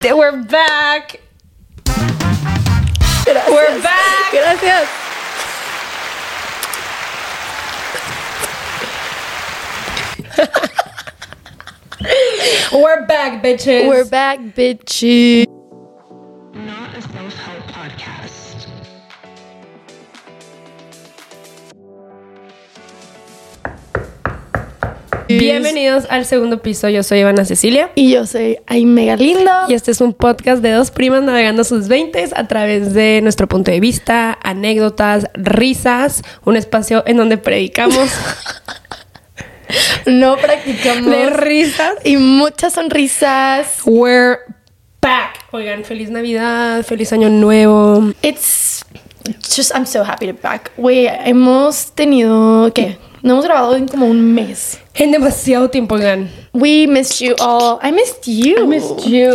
We're back. Gracias. We're back. Gracias. We're back, bitches. We're back, bitchy. Bienvenidos al segundo piso. Yo soy Ivana Cecilia. Y yo soy Ay Mega Lindo. Y este es un podcast de dos primas navegando sus 20 a través de nuestro punto de vista, anécdotas, risas, un espacio en donde predicamos no practicamos. de risas. Y muchas sonrisas. We're back. Oigan, feliz Navidad, feliz Año Nuevo. It's just, I'm so happy to be back. Güey, hemos tenido, ¿qué? No hemos grabado en como un mes. En demasiado tiempo, oigan. We missed you all. I missed you. I missed you.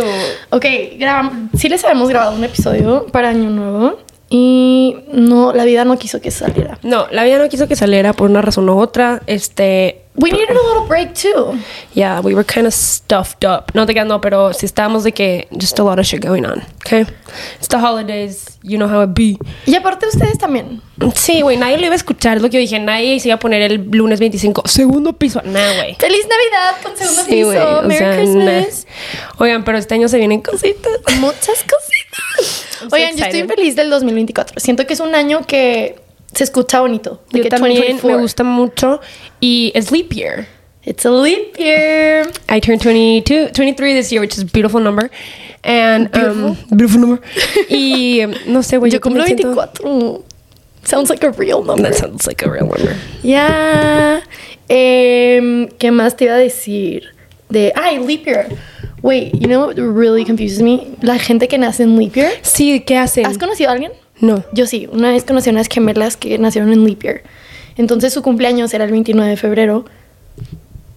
Ok, grabamos, sí les habíamos grabado un episodio para Año Nuevo. Y no, la vida no quiso que saliera. No, la vida no quiso que saliera por una razón u otra. Este, We needed a little break too. yeah, we were kind of stuffed up. No te quedas, no, pero sí estábamos de que just a lot of shit going on, okay? It's the holidays, you know how it be. Y aparte ustedes también. Sí, güey, nadie lo iba a escuchar, es lo que yo dije. Nadie se iba a poner el lunes 25, segundo piso. Nah, güey. ¡Feliz Navidad con segundo Sí, piso! güey, o ¡Merry sea, Christmas! nah. Oigan, pero este año se vienen cositas. Muchas cositas. I'm so Oigan, yo estoy feliz del 2024. Siento que es un año que se escucha bonito. De Yo que también me 2024. gusta mucho. Y es leap year. It's a leap year. I turned 22, 23 this year, which is a beautiful number. And, Beautiful? um, beautiful number. y um, no sé, güey. Yo cumplo también siento- 24. Sounds like a real number. That sounds like a real number. Ya. Em, ¿Qué más te iba a decir? De. Ay, leap year. Wait, you know what really confuses me? La gente que nace en leap year. Sí, ¿qué hacen? ¿Has conocido a alguien? No. Yo sí, una vez conocí a unas gemelas que nacieron en leap year. Entonces su cumpleaños era el 29 de febrero.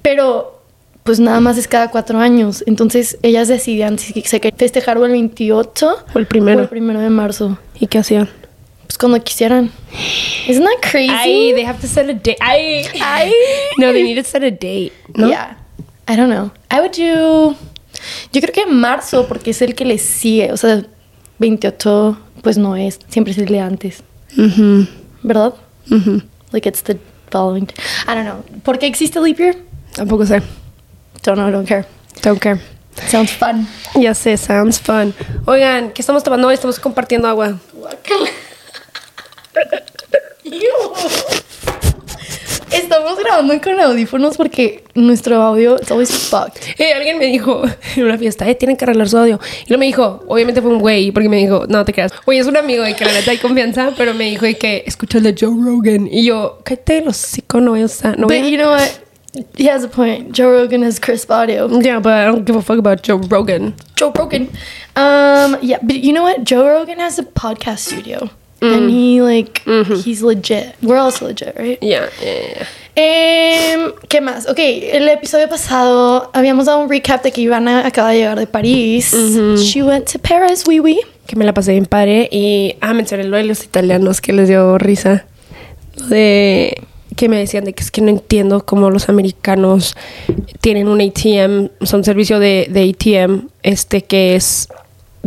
Pero pues nada más es cada cuatro años. Entonces ellas decidían si se querían festejar o el 28 O el primero. o el primero de marzo. ¿Y qué hacían? Pues cuando quisieran. Isn't that crazy? Ay, they have to set a date. Ay. Ay. No, they need to set a date. ¿no? Yeah. I don't know. I would do. Yo creo que marzo, porque es el que le sigue. O sea, 28, pues no es. Siempre es el de antes. ¿Verdad? Like it's the following. I don't know. ¿Por qué existe leap year? Tampoco sé. Don't know, don't care. Don't care. Sounds fun. Ya sé, sounds fun. Oigan, ¿qué estamos tomando hoy? Estamos compartiendo agua. Estamos grabando con audífonos porque nuestro audio is always fucked. Eh, alguien me dijo en una fiesta, eh, tienen que arreglar su audio. Y luego me dijo, obviamente fue un güey, porque me dijo, no te creas. Oye, es un amigo de que la neta hay confianza, pero me dijo de que escucha el de Joe Rogan. Y yo, cállate los hocico, no voy a usar. No voy But a- you know what? He has a point. Joe Rogan has crisp audio. Yeah, but I don't give a fuck about Joe Rogan. Joe Rogan. Um, yeah, but you know what? Joe Rogan has a podcast studio. And he like he's legit. We're also legit, right? Yeah, yeah, yeah. Em, ¿Qué más? Ok, el episodio pasado habíamos dado un recap de que Ivana acaba de llegar de París. She went to Paris, oui, oui. Que me la pasé bien padre. Y, ah, mencioné lo de los italianos que les dio risa. De que me decían de que es que no entiendo cómo los americanos tienen un ATM, son servicio de, de ATM, este que es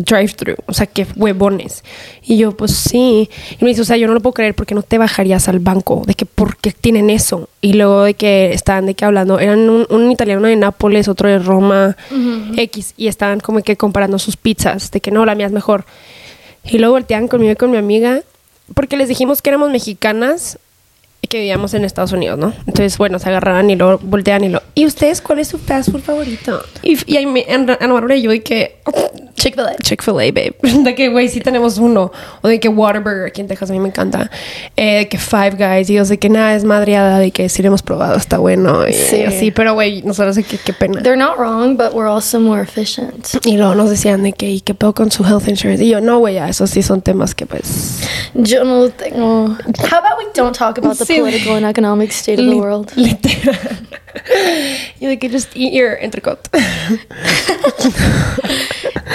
drive-thru, o sea, que huevones. Y yo, pues sí. Y me dice, o sea, yo no lo puedo creer porque no te bajarías al banco, de que por qué tienen eso. Y luego de que estaban de que hablando, eran un, un italiano de Nápoles, otro de Roma, X, y estaban como que comparando sus pizzas, de que no, la mía es mejor. Y luego volteaban conmigo y con mi amiga, porque les dijimos que éramos mexicanas que vivíamos en Estados Unidos, ¿no? Entonces, bueno, se agarraban y luego voltean y lo. ¿Y ustedes cuál es su fast food favorito? Y, y ahí me, Bárbara y yo, y que. Chick-fil-A. Chick-fil-A, babe. De que, güey, sí tenemos uno. O de que Whataburger aquí en Texas a mí me encanta. Eh, de que Five Guys. Y yo sé que nada es madreada. De que sí lo hemos probado, está bueno. Y Sí. así. Pero, güey, nosotros sé que qué pena. They're not wrong, but we're also more efficient. Y luego nos decían de que, ¿y qué pedo con su health insurance? Y yo, no, güey, ya, esos sí son temas que, pues. Yo no lo tengo. How about we don't talk about the Sí. Political and economic state of the world? Literal. y de que just eat your entrecot.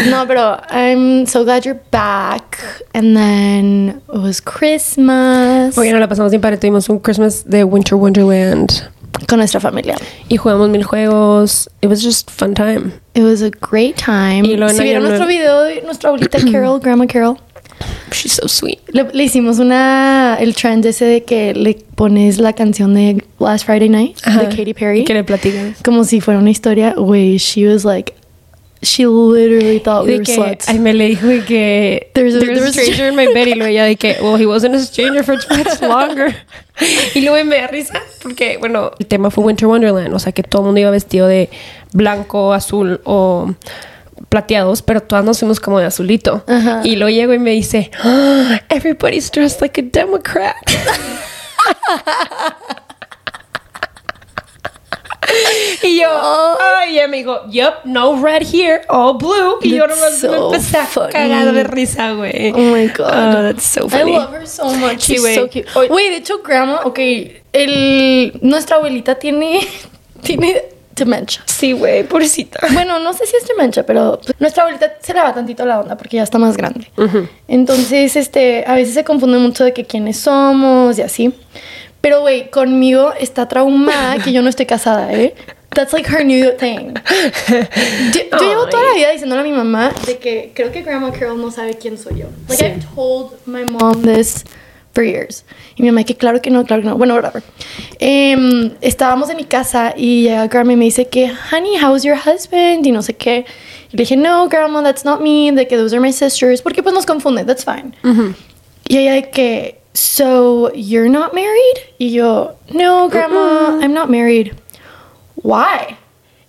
No, pero I'm so glad you're back. And then it was Christmas. Oye, no la pasamos bien padre. Tuvimos un Christmas de Winter Wonderland. con nuestra familia. Y jugamos mil juegos. It was just fun time. It was a great time. Y luego si vieron nuestro video de nuestra abuelita Carol, Grandma Carol, She's so sweet. le, le hicimos una el trend ese de que le pones la canción de Last Friday Night Ajá. de Katy Perry Y que le platicas. como si fuera una historia. Güey, she was like, she literally thought we De were que, sluts. ay, me le dijo de que There's a- there's a there's a- stranger in my bed y luego ella de que, well, he wasn't a stranger for much longer. y luego me da risa porque, bueno, el tema fue Winter Wonderland, o sea que todo el mundo iba vestido de blanco, azul o plateados, pero todas nos fuimos como de azulito. Ajá. Y luego llego y me dice, "Ah, everybody's dressed like a Democrat. Y yo, ay, ella me dijo, yup, no red here, all blue. Y yo me so empecé a funny. cagar de risa, güey. Oh my god. Oh, that's so I funny. love her so much. Sí, She's güey. so cute. Wait, de hecho, grandma, ok, el, nuestra abuelita tiene, tiene dementia. Sí, güey, pobrecita. Bueno, no sé si es dementia, pero nuestra abuelita se le va tantito la onda porque ya está más grande. Entonces, este, a veces se confunde mucho de que quiénes somos y así. Pero, güey, conmigo está traumada que yo no estoy casada, ¿eh? That's like her new thing. Yo, yo llevo toda la vida diciéndole a mi mamá de que creo que Grandma Carol no sabe quién soy yo. Like, Sí. I've told my mom this for years. Y mi mamá que claro que no, claro que no. Bueno, whatever. Em, estábamos en mi casa y llega Grandma y me dice que, honey, how's your husband? Y no sé qué. Y le dije, no, Grandma, that's not me. De que those are my sisters. Porque pues nos confunde, that's fine. Y ella de que, so, you're not married? Y yo, no, Grandma, I'm not married. Why?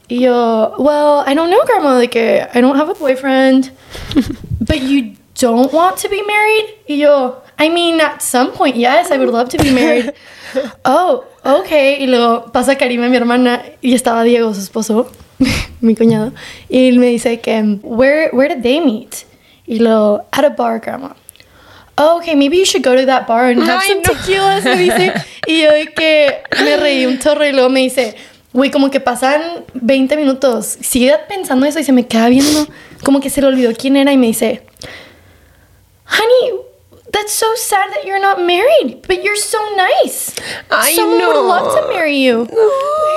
Y yo, well, I don't know, Grandma. Like, eh, I don't have a boyfriend. but you don't want to be married? Y yo, I mean, at some point, yes, I would love to be married. oh, okay. Y luego pasa Karima, mi hermana, y estaba Diego, su esposo, mi cuñado. Y él me dice que, where, where did they meet? Y luego, at a bar, Grandma. Oh, okay, maybe you should go to that bar and have Ay, some no. tequilas, me dice. Y yo de que me reí un chorro y luego me dice, güey, como que pasan 20 minutos. Sigue pensando eso y se me queda viendo. Como que se le olvidó quién era y me dice, honey, that's so sad that you're not married, but you're so nice. Ay, Someone no. would love to marry you.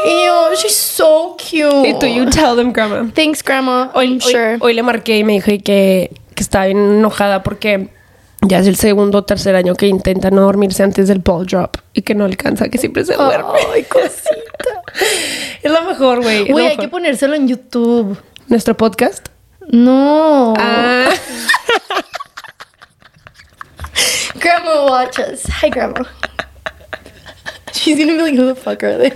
Yo, she's so cute. Y tú, you tell them, grandma. Thanks, Grandma. Hoy, I'm hoy- sure. hoy le marqué y me dijo que, que estaba bien enojada porque ya es el segundo o tercer año que intenta no dormirse antes del ball drop y que no alcanza, que siempre se duerme. Ay, cosita. Es lo mejor, güey. Güey, hay que ponérselo en YouTube. Nuestro podcast. No. Ah. Grandma watch us. Hi, Grandma. She's gonna be like, who the fuck are they?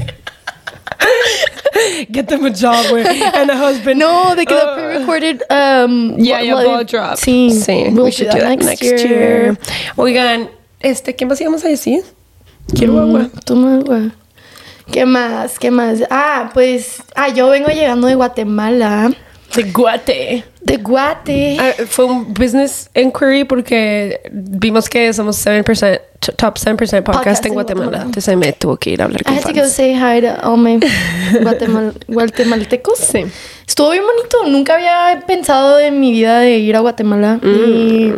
Get them a job, güey. And a husband. No, they get Uh, a pre-recorded. Um, Yeah, yeah, ball drop. Sí, Sí, we'll we do should that do that next, next, year. year. Oigan, este, ¿qué más íbamos a decir? Quiero agua. Mm, Toma agua. ¿Qué más? ¿Qué más? Ah, pues, ah, yo vengo llegando de Guatemala. De guate. De Guate. Ah, fue un business inquiry porque vimos que somos 7%, t- top 7% podcast, Podcast en Guatemala. Guatemala. Entonces me tuvo que ir a hablar I con had to go say hi to all my guatemal guatemaltecos. Sí. Estuvo bien bonito. Nunca había pensado en mi vida de ir a Guatemala. Mm. Y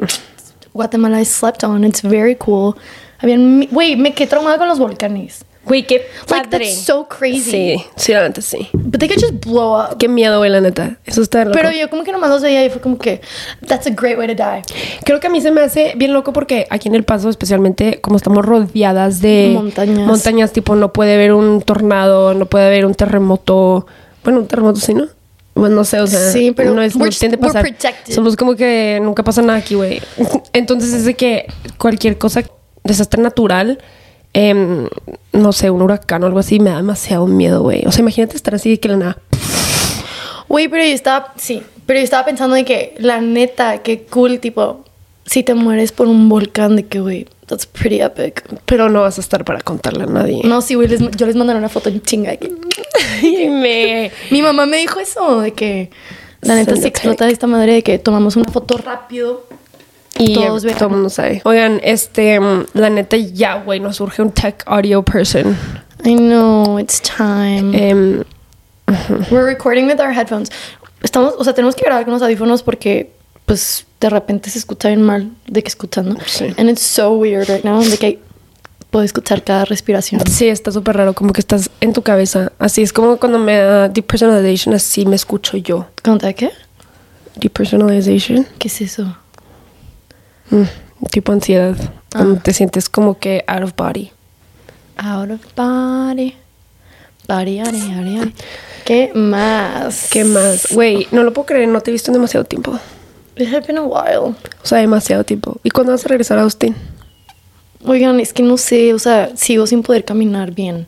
Guatemala I slept on. It's very cool. Habían, güey, me quedé traumada con los volcanes. Güey, qué Like, padre. that's so crazy. Sí, sí, la neta sí. But they could just blow up. Qué miedo, güey, la neta. Eso está loco. Pero yo como que nomás los veía y fue como que, that's a great way to die. Creo que a mí se me hace bien loco porque aquí en El Paso, especialmente, como estamos rodeadas de Montañas. montañas, tipo, no puede haber un tornado, no puede haber un terremoto. Bueno, un terremoto sí, ¿no? Bueno, no sé, o sea, Sí, pero no, es, no we're- tiende a pasar. protected. Somos como que nunca pasa nada aquí, güey. Entonces es de que cualquier cosa, desastre natural, em, no sé, un huracán o algo así, me da demasiado miedo, güey. O sea, imagínate estar así de que la nada. Güey, pero yo estaba, sí, pero yo estaba pensando de que, la neta, qué cool, tipo, si te mueres por un volcán, de que, güey, that's pretty epic. Pero no vas a estar para contarle a nadie. No, sí, güey, les- yo les mandaré una foto en chinga de que... Y me... Mi mamá me dijo eso, de que, la neta, se explota de esta madre, de que tomamos una foto rápido. Y Todos ya vean. todo el mundo sabe. Oigan, este, la neta ya, güey, nos surge un tech audio person. I know, it's time. Em, We're recording with our headphones. Estamos, o sea, tenemos que grabar con los audífonos porque, pues, de repente se escucha bien mal de que escuchando. Sí. And it's so weird right now. De que puedo escuchar cada respiración. Sí, está súper raro, como que estás en tu cabeza. Así es como cuando me da depersonalization, así me escucho yo. ¿Conta qué? Depersonalization, ¿Qué es eso? Mm, tipo ansiedad, cuando te sientes como que out of body. Out of body. Body, body, body, body. ¿Qué más? ¿Qué más? Güey, no lo puedo creer, no te he visto en demasiado tiempo. It has been a while. O sea, demasiado tiempo. ¿Y cuándo vas a regresar a Austin? Oigan, es que no sé, o sea, sigo sin poder caminar bien.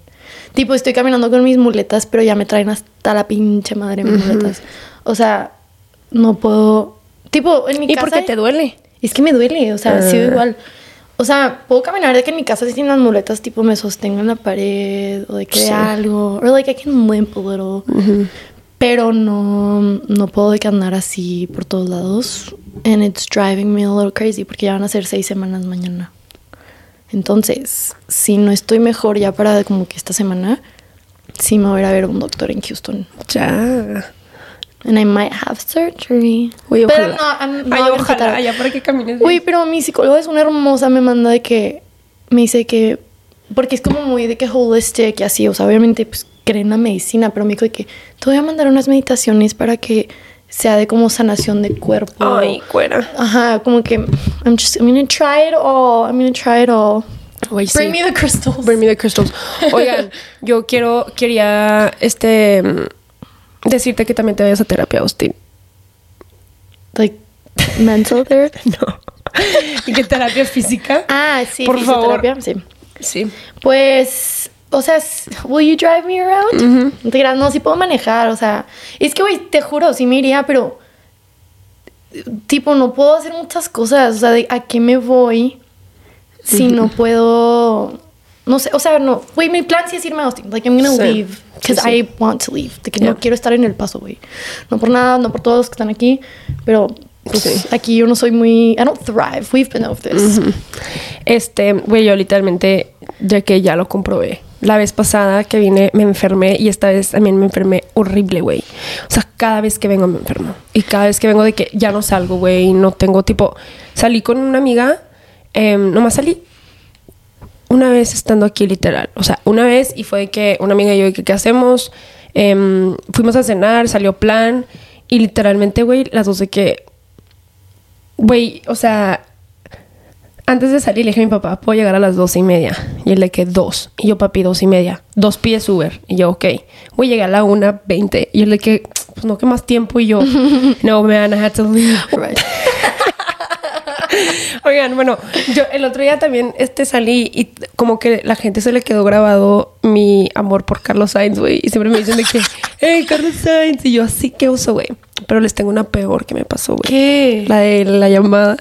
Tipo, estoy caminando con mis muletas, pero ya me traen hasta la pinche madre mis muletas. O sea, no puedo. Tipo, en mi ¿Y casa. por qué te duele? Es que me duele, o sea, Ah. sigo igual. O sea, puedo caminar de que en mi casa sin las muletas, tipo, me sostengo en la pared o de que Sí. algo. O like I can limp a little. Pero no, no puedo de que andar así por todos lados. And it's driving me a little crazy porque ya van a ser seis semanas mañana. Entonces, si no estoy mejor ya para como que esta semana, sí me voy a ir a ver un doctor en Houston. Ya. And I might have surgery. Uy, Pero no, I'm Ay, ojalá, ya para que camines Uy, bien. pero mi psicóloga es una hermosa, me manda de que me dice que porque es como muy de que holistic y así, o sea, obviamente pues cree en la medicina, pero me dijo de que te voy a mandar unas meditaciones para que sea de como sanación de cuerpo. Ay, cuera. Ajá, como que I'm just I'm gonna try it all. I'm gonna try it all. Bring sí. me the crystals. Bring me the crystals. Oigan, yo quiero, quería, este, decirte que también te vayas a terapia, Austin. like mental therapy. No. ¿Y qué terapia física? Ah, sí, Por favor. Sí. Sí. Pues, o sea, will you drive me around? No te creas, no, sí puedo manejar, o sea, es que, güey, te juro, sí me iría, pero, tipo, no puedo hacer muchas cosas, o sea, ¿a qué me voy si no puedo, no sé, o sea, no, güey, mi plan sí es irme a Austin, like, I'm gonna Sí. leave, because Sí, sí. I want to leave, de que Yeah. no quiero estar en el paso, güey, no por nada, no por todos los que están aquí, pero, pues, aquí yo no soy muy, I don't thrive, we've been over this. Este, güey, yo literalmente, ya que ya lo comprobé. La vez pasada que vine me enfermé y esta vez también me enfermé horrible, güey. O sea, cada vez que vengo me enfermo. Y cada vez que vengo de que ya no salgo, güey, no tengo tipo... Salí con una amiga, em, nomás salí una vez estando aquí literal. O sea, una vez y fue que una amiga y yo, que, ¿qué hacemos? Em, fuimos a cenar, salió plan y literalmente, güey, las dos de que... Güey, o sea, antes de salir le dije a mi papá, puedo llegar a las dos y media. Y él de que dos. Y yo, papi, dos y media. Dos pies Uber. Y yo, ok. Voy a llegar a la una veinte. Y él de que, pues no, que más tiempo. Y yo, no, man, I had to leave. Right. Oigan, bueno, yo el otro día también este, salí y como que la gente se le quedó grabado mi amor por Carlos Sainz, güey. Y siempre me dicen de que, hey, Carlos Sainz. Y yo, así que uso, güey. Pero les tengo una peor que me pasó, güey. ¿Qué? La de la llamada.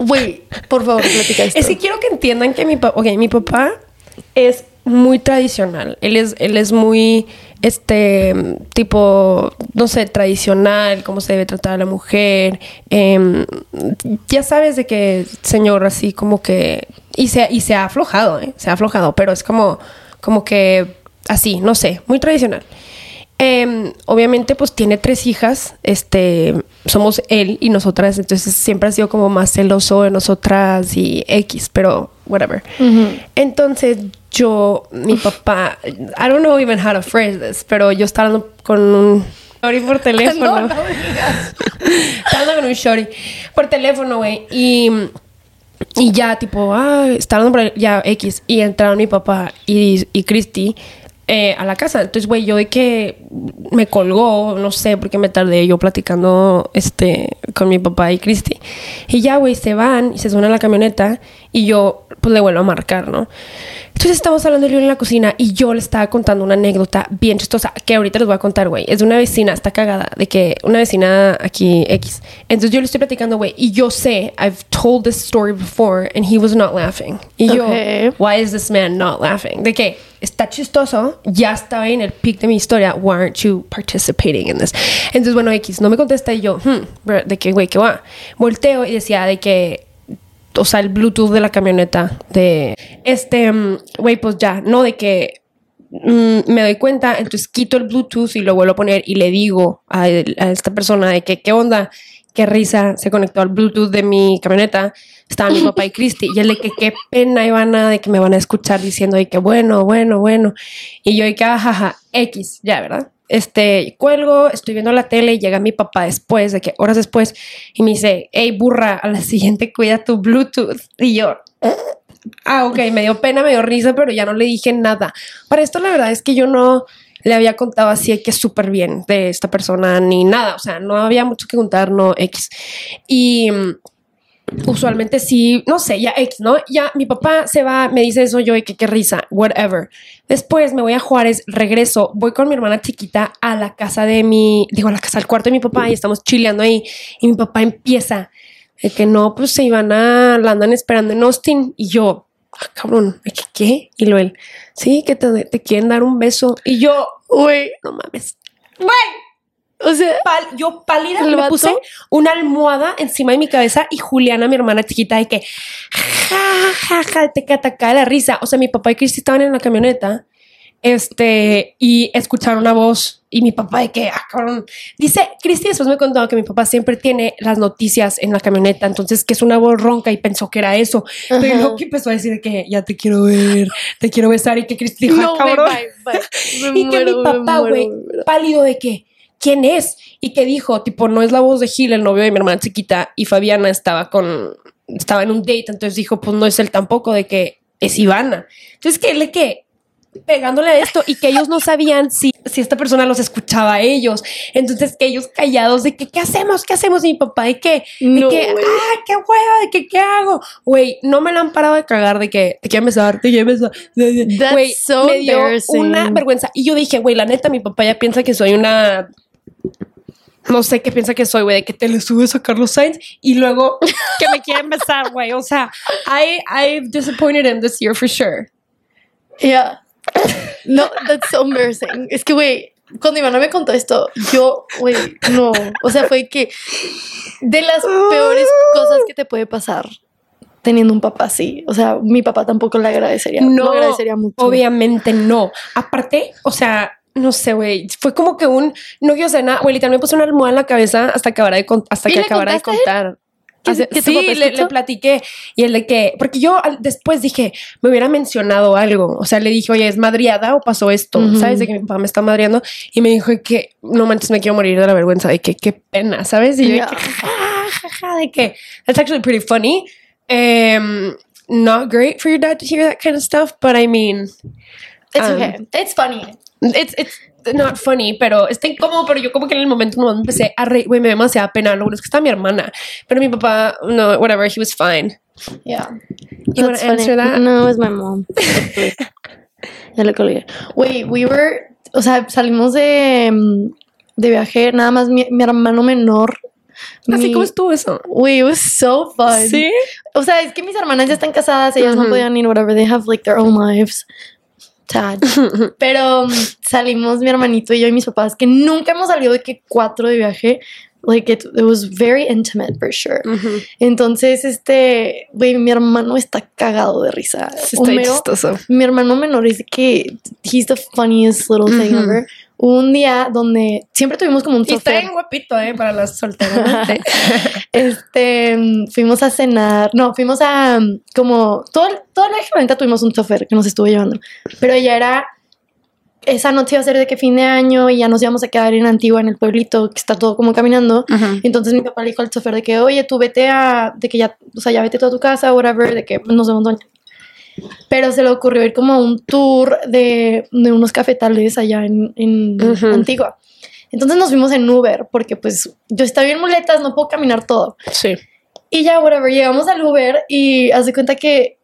Güey, por favor, platica esto. Es que quiero que entiendan que mi papá, ok, mi papá es muy tradicional. Él es, él es muy, este, tipo, no sé, tradicional, cómo se debe tratar a la mujer. Em, ya sabes de que, señor, así como que, y se, y se ha aflojado, ¿eh? Se ha aflojado, pero es como, como que, así, no sé, muy tradicional. Em, obviamente, pues tiene tres hijas. Este, somos él y nosotras. Entonces siempre ha sido como más celoso de nosotras y X, pero whatever. Entonces yo, mi papá, I don't know even how to phrase this, pero yo estaba hablando con un shorty por teléfono. No, no digas. estaba hablando con un shorty por teléfono, güey. Y, y ya, tipo, ah, estaba hablando por ya X. Y entraron mi papá y, y Christy eh, a la casa. Entonces, güey, yo de que me colgó, no sé, porque me tardé yo platicando este, con mi papá y Christy. Y ya, güey, se van y se suben a la camioneta y yo, pues, le vuelvo a marcar, ¿no? Entonces estamos hablando yo en la cocina y yo le estaba contando una anécdota bien chistosa que ahorita les voy a contar, güey. Es de una vecina, está cagada, de que una vecina aquí X. Entonces yo le estoy platicando, güey, y yo sé, I've told this story before and he was not laughing. Y yo, Okay. why is this man not laughing? De que está chistoso, ya estaba en el peak de mi historia, why aren't you participating in this? Entonces, bueno, X, no me contesta y yo, hmm, de que, güey, ¿qué va? Volteo y decía de que o sea, el Bluetooth de la camioneta de este, mm, güey, pues ya, no de que mm, me doy cuenta, entonces quito el Bluetooth y lo vuelvo a poner y le digo a, a esta persona de que, ¿qué onda? Qué risa, se conectó al Bluetooth de mi camioneta, estaba mi papá y Cristi, y él de que qué pena, Ivana, de que me van a escuchar diciendo de que bueno, bueno, bueno, y yo de que ajaja, X, ya, ¿verdad? Este, cuelgo, estoy viendo la tele y llega mi papá después, de que horas después, y me dice, hey, burra, a la siguiente cuida tu Bluetooth. Y yo, ah, ok, me dio pena, me dio risa, pero ya no le dije nada. Para esto, la verdad es que yo no le había contado así que súper bien de esta persona ni nada, o sea, no había mucho que contar, no X. Y mm, usualmente sí, no sé, ya X, ¿no? Ya mi papá se va, me dice eso yo y que qué risa, whatever. Después me voy a Juárez, regreso, voy con mi hermana chiquita a la casa de mi, digo, a la casa, al cuarto de mi papá y estamos chileando ahí y mi papá empieza de que no, pues se iban a, la andan esperando en Austin y yo, ah, cabrón, ¿de que qué? Y lo él, sí, que te, te quieren dar un beso y yo, Güey, no mames. Güey, o sea, pal- yo pálida ¿El me vato? puse una almohada encima de mi cabeza y Juliana, mi hermana chiquita, de que ja, ja, ja, te que atacaba la risa. O sea, mi papá y Cristi estaban en la camioneta este y escucharon una voz y mi papá de que, ah, cabrón. Dice, Cristi después me contó que mi papá siempre tiene las noticias en la camioneta, entonces que es una voz ronca y pensó que era eso. Pero luego que empezó a decir que ya te quiero ver, te quiero besar y que Cristi dijo, ah, no, güey, cabrón. bye, bye. Me Y que mi papá, güey, pálido de que, ¿quién es? Y que dijo, tipo, no es la voz de Gil, el novio de mi hermana chiquita, y Fabiana estaba con, estaba en un date, entonces dijo, pues no es él tampoco, de que es Ivana. Entonces que le que pegándole a esto y que ellos no sabían si, si esta persona los escuchaba a ellos. Entonces que ellos callados de que, ¿qué hacemos? ¿Qué hacemos? Y mi papá de que, de No, que, ah, qué hueva, de que, ¿qué hago? Güey, no me la han parado de cagar de que te quieren besar, te quieren besar. Güey, so me dio una vergüenza. Y yo dije, güey, la neta, mi papá ya piensa que soy una. No sé qué piensa que soy, güey, de que te le subes a Carlos Sainz y luego que me quieren besar, güey. O sea, I, I've disappointed him this year for sure. Yeah. No, that's so embarrassing. Es que, güey, cuando Ivana me contó esto, yo, güey, no. O sea, fue que de las peores cosas que te puede pasar teniendo un papá así. O sea, mi papá tampoco le agradecería. No, agradecería mucho. Obviamente no. Aparte, o sea, no sé, güey, fue como que un no quiero hacer nada. Güey, literalmente me puse una almohada en la cabeza hasta que acabara de, con- hasta ¿Y que acabara de contar. ¿Que- Hace- que tu sí, le, le platiqué y el de que, porque yo después dije, me hubiera mencionado algo, o sea, le dije, oye, ¿es madriada o pasó esto? Ujú. ¿Sabes? De que mi papá me está madreando y me dijo que no manches, me quiero morir de la vergüenza, de que qué pena, ¿sabes? Y yo, de que, Yeah. ja, ja, ja, de que, that's actually pretty funny. Um, not great for your dad to hear that kind of stuff, but I mean, It's um, okay. It's funny. It's, it's not funny, pero está incómodo, pero yo como que en el momento no empecé a reír, güey, me demasiada pena. Lo bueno es que está mi hermana, pero mi papá, no, whatever, he was fine. Yeah. You wanna That's funny. answer that? No, it's my mom. ya le colgué. Wait, we were, o sea, salimos de, mm, de viaje, nada más mi, mi hermano menor. Así como estuvo eso. Wait, it was so fun. Sí. O sea, es que mis hermanas ya están casadas, ellas no Ujú. podían ir, whatever, they have like their own lives. Pero um, salimos mi hermanito y yo y mis papás, que nunca hemos salido de que cuatro de viaje. Like it, it was very intimate for sure. Entonces, este, güey, mi hermano está cagado de risa. Está Homero, chistoso. mi hermano menor dice que he's the funniest little thing ever. Un día donde siempre tuvimos como un Y está bien guapito, ¿eh? Para las solteras. Este, mm, fuimos a cenar, no, fuimos a, mm, como, todo, el- todo el viaje, la neta, tuvimos un chofer que nos estuvo llevando, pero ella era, esa noche iba a ser de que fin de año y ya nos íbamos a quedar en Antigua, en el pueblito, que está todo como caminando, Ujú. entonces mi papá le dijo al chofer de que, oye, tú vete a, de que ya, o sea, ya vete tú a tu casa, whatever, de que nos vemos mañana. Pero se le ocurrió ir como a un tour de, de unos cafetales allá en, en. Antigua. Entonces nos fuimos en Uber, porque pues yo estaba bien muletas, no puedo caminar todo. Sí. Y ya, whatever, llegamos al Uber y hace cuenta que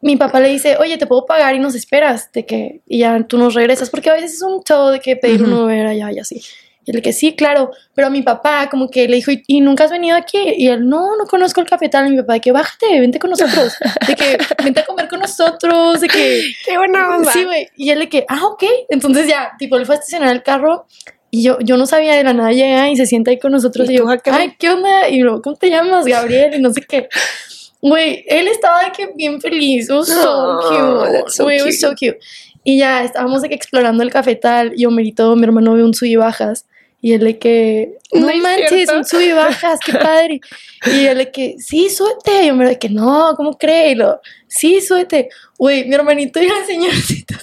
mi papá le dice, oye, te puedo pagar y nos esperas, de que, y ya tú nos regresas, porque a veces es un todo de que pedir un. Uber allá y así. Y él que sí, claro, pero mi papá como que le dijo, ¿y, y nunca has venido aquí? Y él, no, no conozco el cafetal. Y mi papá de que, bájate, vente con nosotros, de que, vente a comer con nosotros, de que, Qué buena onda. Sí, güey. Y él de que, ah, ok. Entonces ya, tipo, él fue a estacionar el carro y yo, yo no sabía de la nada llega y se sienta ahí con nosotros ¿Y y, yo, ay, ¿qué onda? Y luego, ¿cómo te llamas? Gabriel y no sé qué. Güey, él estaba de que bien feliz. So Oh, cute. that's so cute. so cute. Y ya estábamos de que explorando el cafetal y Homerito, mi hermano, ve un sub y bajas. Y él de que, No no, es manches, un sub y bajas, qué padre. Y él de que, sí, súbete. Y yo me de que, no, ¿cómo crees? Y lo, sí, súbete. Güey, mi hermanito y la señorcita.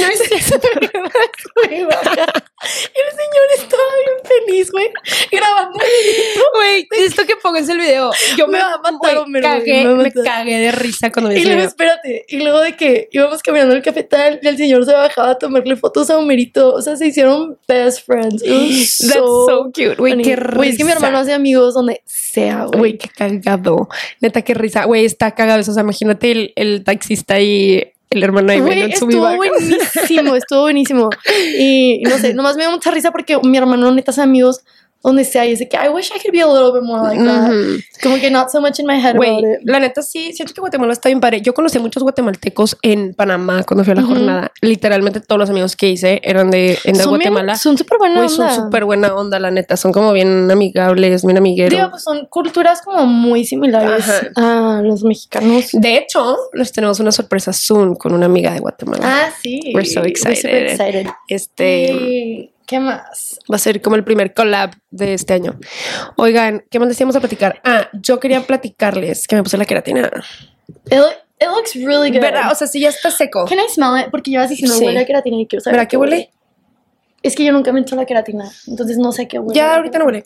No es eso, sube y baja. Y el señor estaba bien feliz, güey, grabando el video. Güey, necesito que pongas el video. Yo Me me, va a matar, güey, Homero, güey, cagué, me me cagué de risa cuando vi Y luego, espérate, y luego de que íbamos caminando el cafetal y el señor se bajaba a tomarle fotos a Homerito. O sea, se hicieron best friends. That's so cute. Güey, qué Güey, es que mi risa. hermano hace amigos donde sea, güey. Güey, qué cagado. Neta, qué risa. Güey, está cagado eso. O sea, imagínate el, el taxista y el hermano viendo el sub y estuvo buenísimo, estuvo buenísimo. Y no sé, nomás me dio mucha risa porque mi hermano neta amigos donde sea y dice que I wish I could be a little bit more like that. Ujú. Como que not so much in my head Güey, about it. la neta sí, siento que Guatemala está bien padre. Yo conocí a muchos guatemaltecos en Panamá cuando fui a la Ujú. jornada. Literalmente todos los amigos que hice eran de, en de Son bien- Guatemala. son súper buena son onda. súper buena onda, la neta. Son como bien amigables, bien amigueros. Digo, pues son culturas como muy similares Ajá. a los mexicanos. De hecho, les tenemos una sorpresa soon con una amiga de Guatemala. Ah, sí. We're so excited. super excited. Este Y, ¿Qué más? va a ser como el primer collab de este año. Oigan, ¿qué más les íbamos a platicar? Ah, yo quería platicarles que me puse la queratina. It, lo- it looks really good. ¿Verdad? O sea, si ya está seco. Can I smell it? Porque llevas diciendo Sí. huele a queratina y quiero saber. ¿Verdad que huele? Es que yo nunca me he hecho la queratina, entonces no sé qué huele. Ya ahorita no huele.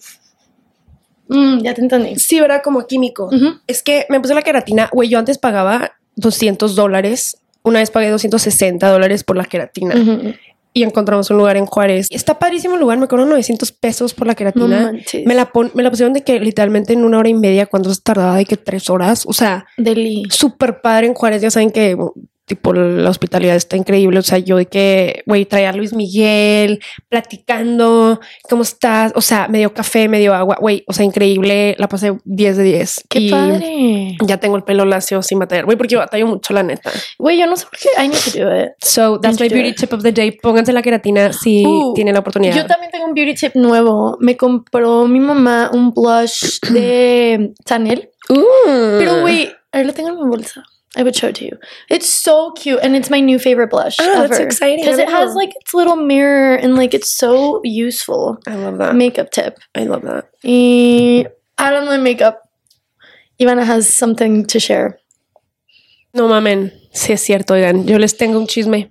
Mm, ya te entendí. Sí, ¿verdad? Como químico. Ujú. Es que me puse la queratina. Güey, yo antes pagaba 200 dólares. Una vez pagué 260 dólares por la queratina. Ujú. Y encontramos un lugar en Juárez. Está padrísimo el lugar. Me cobraron 900 pesos por la queratina. me, la pon- me la pusieron de que literalmente en una hora y media, cuando se tardaba de que tres horas. O sea, Deli. súper padre en Juárez. Ya saben que tipo la hospitalidad está increíble. O sea, yo de que, güey, traía a Luis Miguel platicando, ¿cómo estás? O sea, me dio café, me dio agua, güey, o sea, increíble. La pasé 10 de 10. Qué Y padre. Ya tengo el pelo lacio sin batallar, güey, porque yo batallo mucho, la neta. Güey, yo no sé por qué. I need to do it. So that's my beauty tip of the day. Pónganse la queratina si Uh, tienen la oportunidad. Yo también tengo un beauty tip nuevo. Me compró mi mamá un blush de Chanel. Uh. Pero güey, ahí lo tengo en mi bolsa. I would show it to you. It's so cute and it's my new favorite blush Ah, that's exciting. Because I it has like its little mirror and like it's so useful. I love that. Makeup tip. I love that. Y hablando de makeup, Ivana has something to share. No mamen, sí es cierto, oigan, yo les tengo un chisme.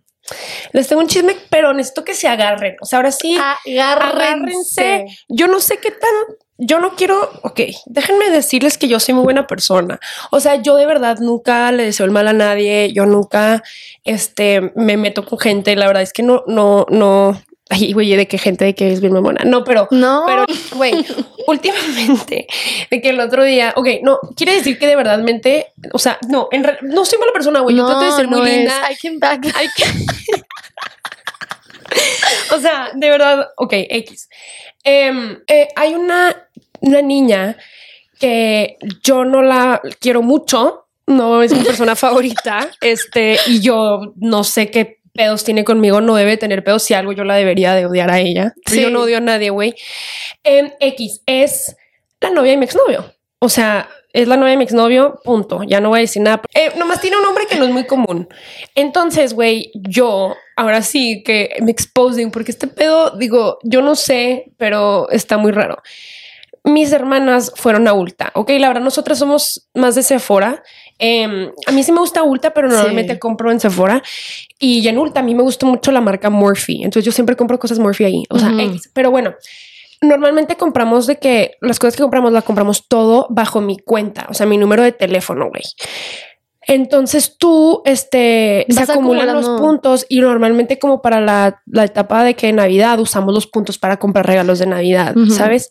Les tengo un chisme, pero necesito que se agarren. O sea, ahora sí, agárrense. Yo no sé qué tan. Yo no quiero. Ok, déjenme decirles que yo soy muy buena persona. O sea, yo de verdad nunca le deseo el mal a nadie. Yo nunca este, me meto con gente. La verdad es que no, no, no. Ay, güey, de qué gente de que es bien mamona. No, pero. No, Pero, güey, últimamente, de que el otro día, ok, no, quiere decir que de verdadmente, o sea, no, en re- no soy mala persona, güey, yo trato de ser muy no es. linda. I can back o sea, de verdad, ok, X. Em, eh, hay una, una niña que yo no la quiero mucho, no es mi persona favorita, este, y yo no sé qué pedos tiene conmigo, no debe tener pedos, si algo yo la debería de odiar a ella, Sí. yo no odio a nadie, güey. Em, X es la novia de mi exnovio, o sea, es la novia de mi exnovio, punto. Ya no voy a decir nada. Eh, nomás tiene un nombre que no es muy común. Entonces, güey, yo ahora sí que me exposing, porque este pedo, digo, yo no sé, pero está muy raro. Mis hermanas fueron a Ulta, ok, la verdad, nosotras somos más de Sephora. Em, a mí sí me gusta Ulta, pero normalmente Sí. compro en Sephora. Y en Ulta a mí me gusta mucho la marca Morphe. Entonces yo siempre compro cosas Morphe ahí. O sea. X. Pero bueno, normalmente compramos de que las cosas que compramos las compramos todo bajo mi cuenta, o sea, mi número de teléfono, güey. Entonces tú, este, se acumulan los puntos y normalmente como para la, la etapa de que Navidad usamos los puntos para comprar regalos de Navidad. ¿sabes?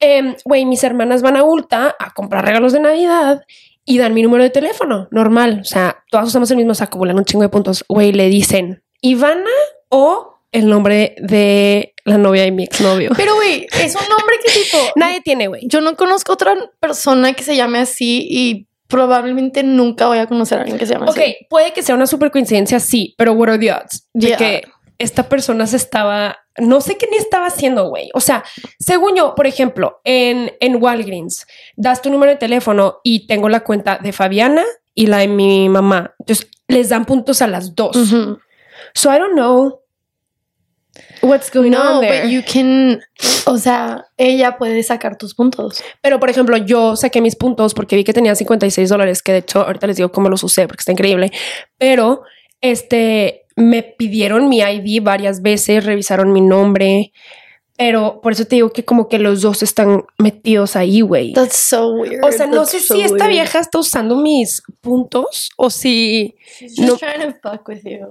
Em, Güey, mis hermanas van a Ulta a comprar regalos de Navidad y dan mi número de teléfono, normal. O sea, todas usamos el mismo, se acumulan un chingo de puntos. Güey, le dicen Ivana o el nombre de la novia de mi exnovio. Pero güey, es un nombre que tipo. Nadie tiene, güey. Yo no conozco otra persona que se llame así y probablemente nunca voy a conocer a alguien que se llame Ok, así. puede que sea una super coincidencia, sí, pero what are the odds? De Yeah. que esta persona se estaba, no sé qué ni estaba haciendo, güey. O sea, según yo, por ejemplo, en, en Walgreens, das tu número de teléfono y tengo la cuenta de Fabiana y la de mi mamá. Entonces, les dan puntos a las dos. So I don't know What's going No, on there? but you can, o sea, ella puede sacar tus puntos. Pero, por ejemplo, yo saqué mis puntos porque vi que tenía 56 dólares, que de hecho ahorita les digo cómo los usé porque está increíble. Pero, este, me pidieron mi ID varias veces, revisaron mi nombre. Pero por eso te digo que como que los dos están metidos ahí, güey. That's so weird. O sea, no That's sé so si esta weird. vieja está usando mis puntos o si... She's just no- trying to fuck with you.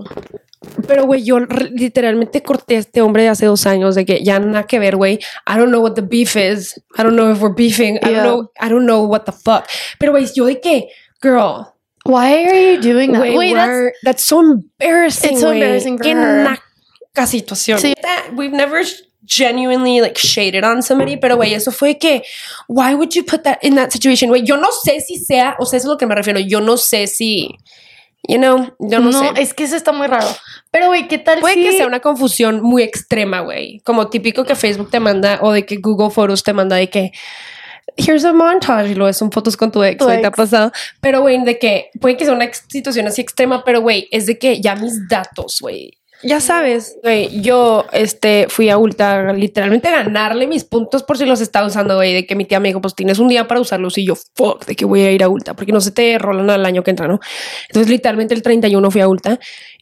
Pero, güey, yo literalmente corté a este hombre de hace dos años de que ya nada que ver, güey. I don't know what the beef is. I don't know if we're beefing. I don't know. I don't know what the fuck. Pero, güey, yo de que, girl, Why are you doing that? Wait, that's that's so embarrassing. It's so embarrassing for Qué her. naca situación. Sí. That- we've never genuinely like shaded on somebody, pero güey, eso fue que, why would you put that in that situation? Güey, yo no sé si sea, o sea, eso es lo que me refiero. Yo no sé si, you know, yo no, sé. es que eso está muy raro. Pero, güey, ¿qué tal Puede si... que sea una confusión muy extrema, güey. Como típico que Facebook te manda o de que Google Photos te manda de que here's a montage y luego son fotos con tu ex, Tu te ha ex. pasado. Pero, güey, de que puede que sea una ex- situación así extrema, pero, güey, es de que ya mis datos, güey. Ya sabes, güey, yo este, fui a Ulta literalmente a ganarle mis puntos por si los estaba usando, güey, de que mi tía me dijo, pues tienes un día para usarlos y yo, fuck, de que voy a ir a Ulta, porque no se te rolan al año que entra, ¿no? Entonces, literalmente el 31 fui a Ulta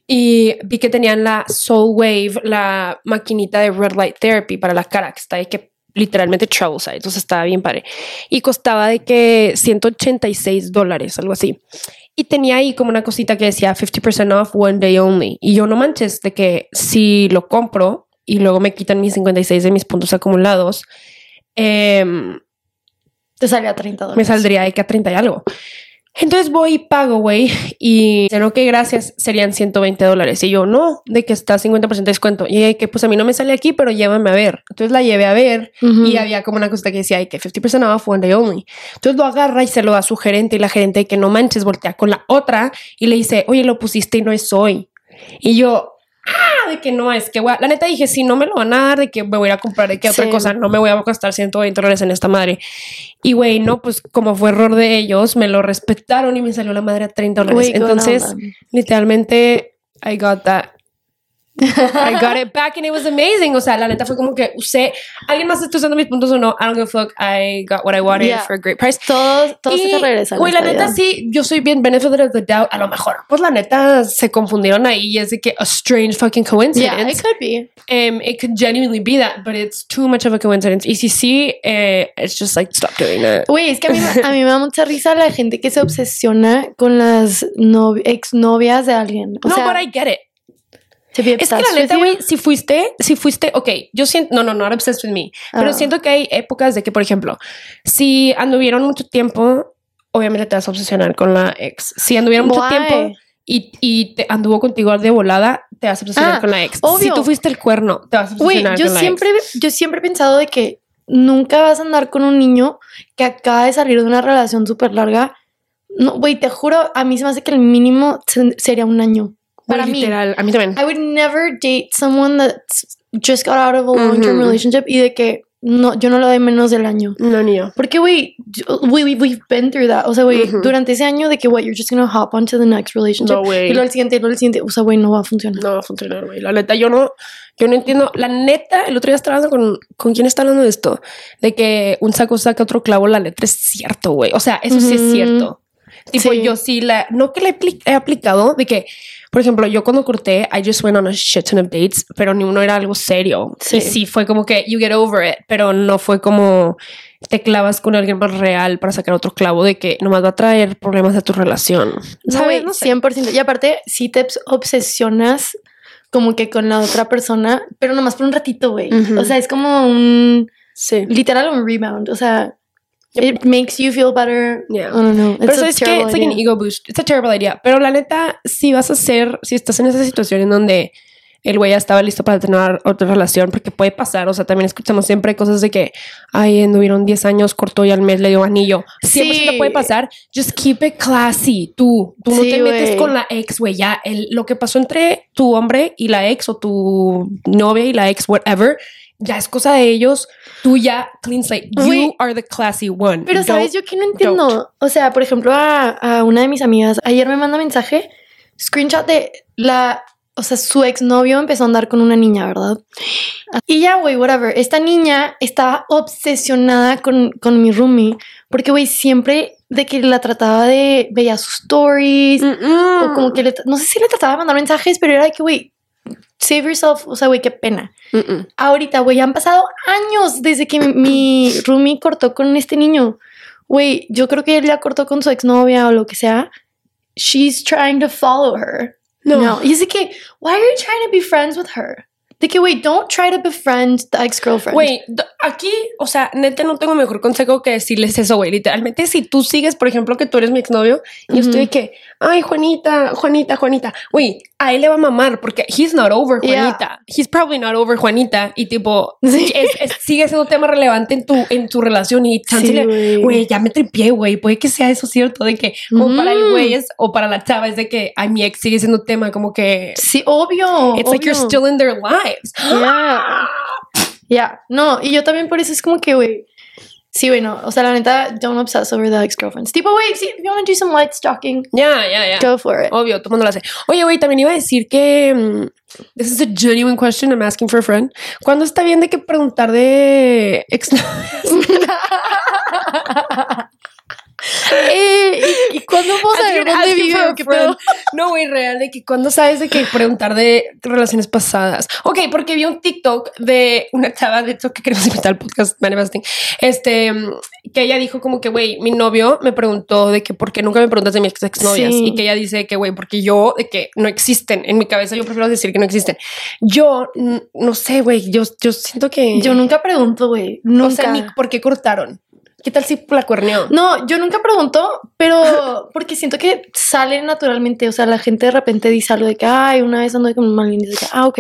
y vi que tenían la Soul Wave, la maquinita de Red Light Therapy para la cara, que está de que literalmente travel entonces estaba bien padre. Y costaba de que 186 dólares, algo así. Y tenía ahí como una cosita que decía 50% off one day only. Y yo no manches de que si lo compro y luego me quitan mis 56 de mis puntos acumulados, em, Te sale a 30 dólares. me saldría de que a 30 y algo. Entonces voy y pago, güey, y dicen, ok, gracias, serían 120 dólares. Y yo, no, de que está 50% de descuento. Y que pues a mí no me sale aquí, pero llévame a ver. Entonces la llevé a ver Ujú. y había como una cosa que decía, ay, que 50% off one day only. Entonces lo agarra y se lo da a su gerente y la gerente que no manches, voltea con la otra y le dice, oye, lo pusiste y no es hoy. Y yo, de que no, es que, güey, la neta dije, si no me lo van a dar, de que me voy a comprar de que otra Sí. cosa, no me voy a gastar 120 dólares en esta madre. Y, güey, no, pues como fue error de ellos, me lo respetaron y me salió la madre a 30 dólares. Entonces, literalmente, I got that. I got it back and it was amazing. O sea, la neta fue como que usé, alguien más está usando mis puntos o no, I don't give a fuck. I got what I wanted Yeah. for a great price. Todo, todo se Y, te regresa. en Güey, la neta vida. sí, yo soy bien benefit of the doubt. A lo mejor, pues la neta se confundieron ahí y es de que a strange fucking Yeah, it coincidence. could be. Um, it could genuinely be that, but it's too much of a coincidence. Y si sí, eh, it's just like stop doing that. Güey, es que a mí, a mí me da mucha risa la gente que se obsesiona con las novi- exnovias de alguien. O no, sea, but I get it. To be Es que la neta, güey, si fuiste, si fuiste, ok, yo siento, no, no, no, obsessed with me, pero Ah. siento que hay épocas de que, por ejemplo, si anduvieron mucho tiempo, obviamente te vas a obsesionar con la ex. Si anduvieron mucho Why? tiempo y, y te anduvo contigo de volada, te vas a obsesionar Ah, con la ex. obvio. Si tú fuiste el cuerno, te vas a obsesionar yo con la siempre, ex. yo siempre he pensado de que nunca vas a andar con un niño que acaba de salir de una relación súper larga. No, güey, te juro, a mí se me hace que el mínimo se- sería un año. Para mí. literal, a mí también. I would never date someone that just got out of a long-term Ujú. relationship y de que no, yo no lo doy menos del año. No, ni yo. Porque, güey, we, we, we've been through that. O sea, güey, Ujú. durante ese año de que, güey, you're just gonna hop onto the next relationship. No, güey. Y luego el siguiente, y luego el siguiente. O sea, güey, no va a funcionar. No va a funcionar, güey. La neta, yo no, yo no entiendo. La neta, el otro día estaba hablando con, con quién está hablando de esto, de que un saco saca otro clavo, la letra es cierto, güey. O sea, eso sí es cierto. Tipo, Sí. yo sí la, no que la he, he aplicado, de que, por ejemplo, yo cuando corté, I just went on a shit ton of dates, pero ni uno era algo serio. Sí. Y sí fue como que you get over it, pero no fue como te clavas con alguien más real para sacar otro clavo de que nomás va a traer problemas de tu relación. ¿Sabes? No sé. 100%. Y aparte, si te obs- obsesionas como que con la otra persona, pero nomás por un ratito, güey. O sea, es como un, Sí. literal, un rebound. O sea, it makes you feel better. Yeah. I don't know. Pero It's a sabes que it's like an ego boost. It's a terrible idea. Pero la neta, si vas a hacer, si estás en esa situación en donde el güey ya estaba listo para tener otra relación, porque puede pasar. O sea, también escuchamos siempre cosas de que, ay, anduvieron 10 años, cortó y al mes le dio anillo. Siempre Sí. puede pasar. Just keep it classy. Tú, tú no Sí, te metes con la ex, güey. Ya, el, lo que pasó entre tu hombre y la ex o tu novia y la ex, whatever. Ya es cosa de ellos. Tú ya clean slate. You are the classy one. Pero, ¿sabes? Yo que no entiendo. O sea, por ejemplo, a, a una de mis amigas, ayer me manda mensaje, screenshot de la o sea, su exnovio empezó a andar con una niña, ¿verdad? Y ya, güey, whatever. Esta niña estaba obsesionada con, con mi roomie porque, güey, siempre de que la trataba de, veía sus stories o como que, le, no sé si le trataba de mandar mensajes, pero era de que, güey, save yourself, o sea, güey, qué pena. Mm-mm. Ahorita, güey, han pasado años desde que mi, mi roomie cortó con este niño. Güey, yo creo que él ya cortó con su exnovia o lo que sea. She's trying to follow her. No. Y es que, why are you trying to be friends with her? De que, wait, don't try to befriend the ex-girlfriend. Güey, d- aquí, o sea, neta no tengo mejor consejo que decirles eso, güey. Literalmente, si tú sigues, por ejemplo, que tú eres mi exnovio, y yo estoy de que, ay, Juanita, Juanita, Juanita. Güey, a él le va a mamar porque he's not over Yeah. Juanita. He's probably not over Juanita. Y tipo, Sí. es- es- sigue siendo tema relevante en tu, en tu relación. Y chance Sí, güey. güey, ya me tripié, güey. Puede que sea eso cierto, de que, como para el Mm. güey es, o para la chava, es de que, ay, mi ex sigue siendo tema, como que, Sí, obvio. it's like you're obvio. still in their lives. Yeah. Yeah. No, y yo también por eso es como que, güey. Sí, güey, no. O sea, la neta, don't obsess over the ex-girlfriends. Tipo, güey, si you want to do some light stalking, Ya, ya, ya. go for it. Obvio, todo el mundo lo hace. Oye, güey, también iba a decir que. mm, this is a genuine question. I'm asking for a friend. ¿Cuándo está bien de que preguntar de ex Eh, ¿y, y cuándo vamos a ver dónde vive o qué pedo? No, güey, real, de que cuando sabes de que preguntar de relaciones pasadas. Ok, porque vi un TikTok de una chava, de hecho, que queremos invitar al podcast, Manifesting, este, que ella dijo como que, güey, mi novio me preguntó de que por qué nunca me preguntas de mis ex exnovias Sí. y que ella dice que, güey, porque yo, de que no existen, en mi cabeza yo prefiero decir que no existen. Yo, no sé, güey, yo, yo siento que... Yo nunca pregunto, güey. Nunca. o sea, ni por qué cortaron. ¿Qué tal si la cuerneó? No, yo nunca pregunto, pero porque siento que sale naturalmente. O sea, la gente de repente dice algo de que, ay, una vez anduve con un mal y dice ah, ok.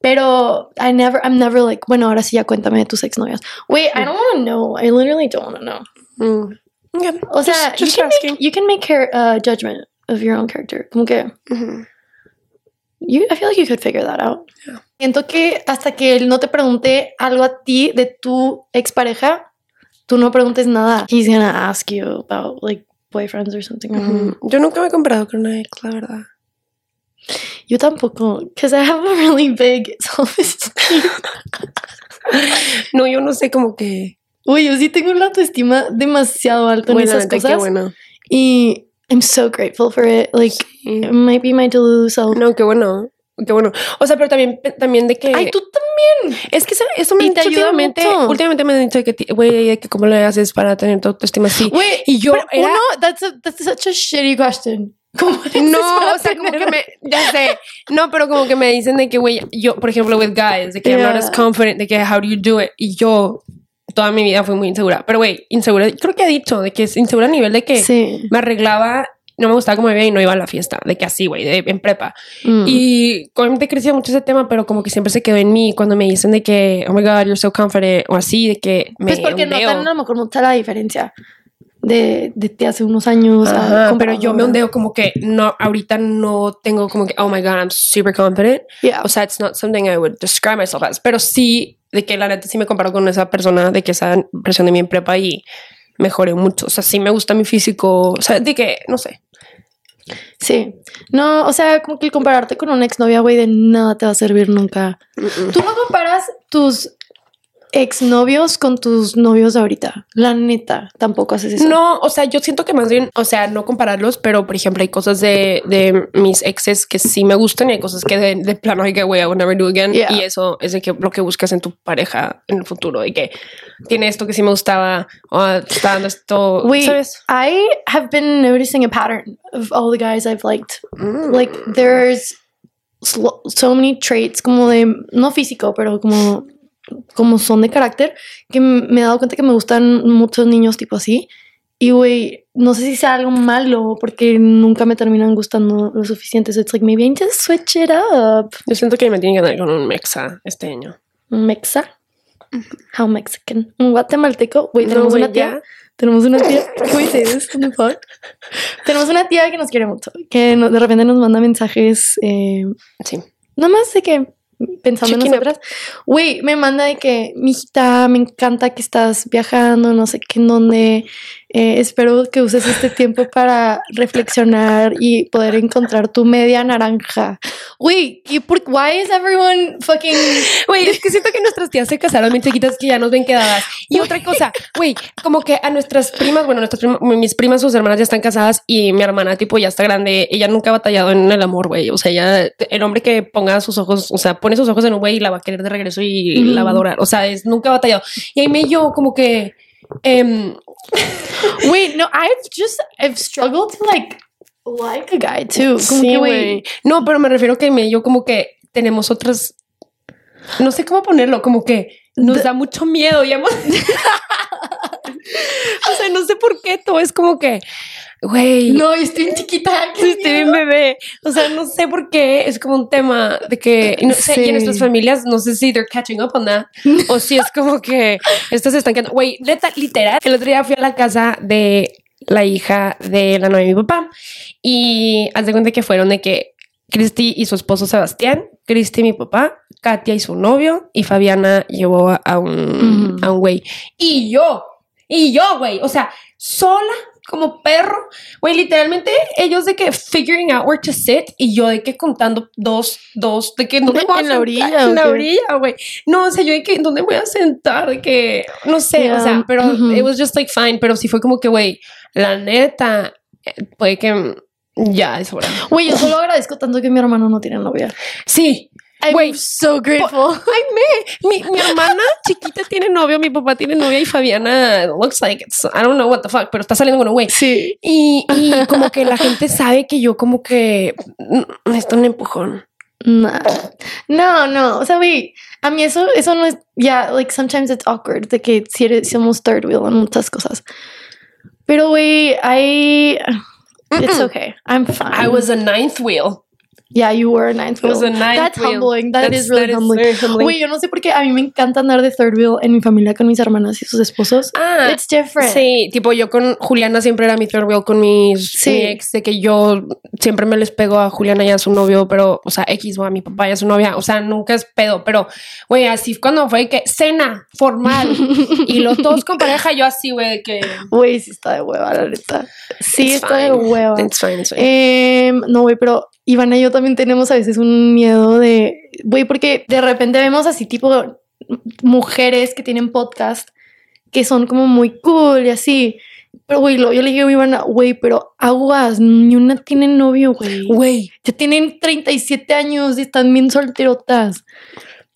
Pero I never, I'm never like, bueno, ahora sí ya cuéntame de tus exnovias. Wait, I don't want to know. I literally don't want to know. Mm. Ok, O sea, just- just you, can asking. make, you can make care, uh, judgment of your own character. Como que, Ujú. you, I feel like you could figure that out. Yeah. Siento que hasta que él no te pregunte algo a ti de tu expareja, tú no preguntes nada. He's gonna ask you about like boyfriends or something. Yo nunca me he comparado con una ex, la verdad. Yo tampoco, because I have a really big self-esteem. No, yo no sé como que... Uy, yo sí tengo una autoestima demasiado alta en Bueno, esas neta, qué cosas. bueno. Y I'm so grateful for it. Like, Sí. it might be my self. No, qué bueno. Qué bueno. O sea, pero también, también de que... Ay, tú también. Es que eso- me Y han dicho últimamente. mucho. Últimamente me han dicho que, güey, que cómo le haces para tener tu autoestima así. Güey, Y yo pero era- uno, that's, a, that's such a shitty question. ¿Cómo No, o sea, como tener- que me, ya sé, no, pero como que me dicen de que, güey, yo, por ejemplo, with guys, de que I'm not Yeah. as confident, de que how do you do it, y yo toda mi vida fui muy insegura, pero güey, insegura, creo que he dicho, de que es insegura a nivel de que Sí. me arreglaba, no me gustaba como me veía y no iba a la fiesta, de que así, güey, en prepa, Mm. y obviamente crecía mucho ese tema, pero como que siempre se quedó en mí cuando me dicen de que, oh my god, you're so confident, o así, de que me Pues porque ondeo. notan a lo mejor mucha la diferencia de, de, de hace unos años. Ajá, pero yo me ondeo como que no, ahorita no tengo como que, oh my god, I'm super confident. Yeah. O sea, it's not something I would describe myself as. Pero sí, de que la neta sí me comparo con esa persona, de que esa versión de mí en prepa y mejoré mucho. O sea, sí me gusta mi físico. O sea, de que, no sé. Sí. No, o sea, como que el compararte con una exnovia, güey, de nada te va a servir nunca. Tú no comparas tus exnovios con tus novios ahorita. La neta, tampoco haces eso. No, o sea, yo siento que más bien, o sea, no compararlos, pero por ejemplo, hay cosas de, de mis exes que sí me gustan y hay cosas que de, de plano hay que, güey, I will never do again. Yeah. Y eso es de que lo que buscas en tu pareja en el futuro, de que tiene esto que sí me gustaba, o está dando esto, Wait, ¿sabes? I have been noticing a pattern of all the guys I've liked. Mm. Like, there's so many traits como de, no físico, pero como, como son de carácter, que me he dado cuenta que me gustan muchos niños tipo así. Y, güey, no sé si sea algo malo porque nunca me terminan gustando lo suficiente. So it's like, maybe I need to switch it up. Yo siento que me tiene que dar con un mexa este año. Mexa. How Mexican. Un guatemalteco. Güey, tenemos güey, una tía. ya. Tenemos una tía. The pod? Tenemos una tía que nos quiere mucho. Que no- de repente nos manda mensajes. Eh, Sí. nada más de que pensando en Checking up. nosotras. Güey, me manda de que, mijita, me encanta que estás viajando, no sé qué en dónde. Eh, espero que uses este tiempo para reflexionar y poder encontrar tu media naranja. Güey, ¿y por why is everyone fucking Güey, es que siento que nuestras tías se casaron bien chiquitas que ya nos ven quedadas. Y otra cosa, güey, como que a nuestras primas, bueno, nuestras mis primas, sus hermanas ya están casadas y mi hermana, tipo, ya está grande. Ella nunca ha batallado en el amor, güey. O sea, ya el hombre que ponga sus ojos, o sea, pone sus ojos en un güey y la va a querer de regreso y Ujú. la va a adorar. O sea, es nunca ha batallado. Y ahí me yo como que, em, Wait, no, I've just I've struggled to like like a guy too. Como sí, güey. No, pero me refiero que me yo como que tenemos otras, no sé cómo ponerlo, como que nos da mucho miedo y hemos... o sea, no sé por qué todo es como que, güey, No, estoy bien chiquita. qué estoy bien bebé. O sea, no sé por qué es como un tema de que, y no sé, y en Sí. nuestras familias, no sé si they're catching up on that o si es como que estas se están quedando. Güey, literal. El otro día fui a la casa de la hija de la novia de mi papá y haz de cuenta que fueron de que Cristi y su esposo Sebastián, Cristi mi papá, Katia y su novio y Fabiana llevó a, un, a un güey. Y yo, y yo, güey, o sea, sola como perro, güey, literalmente ellos de que figuring out where to sit y yo de que contando dos, dos, de que dónde ¿En voy a la sentar? orilla en la orilla, güey. No, o sea, yo de que dónde voy a sentar, de que no sé, Yeah. o sea, pero it was just like fine, pero sí fue como que, güey, la neta, eh, puede que mm, ya es hora. Güey, yo solo agradezco tanto que mi hermano no tiene novia. Sí, I'm so grateful. Ay, me, mi, mi hermana chiquita tiene novio, mi papá tiene novia y Fabiana looks like it's, I don't know what the fuck, pero está saliendo con un güey. Sí. Y, y como que la gente sabe que yo como que mm, necesito un empujón. No, no, no. O sea, güey, a mí eso, eso no es, ya, like, sometimes it's awkward de que si eres, somos third wheel en muchas cosas. Pero, güey, I, it's okay. I'm fine. I was a ninth wheel. Yeah, you were a ninth wheel. a ninth That's wheel. humbling. That That's- is really that humbling. Güey, yo no sé por qué a mí me encanta andar de third wheel en mi familia con mis hermanas y sus esposos. Ah, It's different. Sí, tipo yo con Juliana siempre era mi third wheel con mis Sí. mi ex, de que yo siempre me les pego a Juliana y a su novio, pero, o sea, X o a mi papá y a su novia, o sea, nunca es pedo, pero, güey, así cuando fue que cena formal y los todos con pareja, yo así, güey, de que... Güey, sí está de hueva, la neta. Sí It's está de fine. hueva. It's fine, it's fine. Em, no, güey, pero Ivana y yo también tenemos a veces un miedo de, güey, porque de repente vemos así tipo mujeres que tienen podcast que son como muy cool y así. Pero, güey, yo le digo a Ivana, güey, pero aguas, ni una tiene novio, güey. Güey, Ya tienen 37 años y están bien solterotas.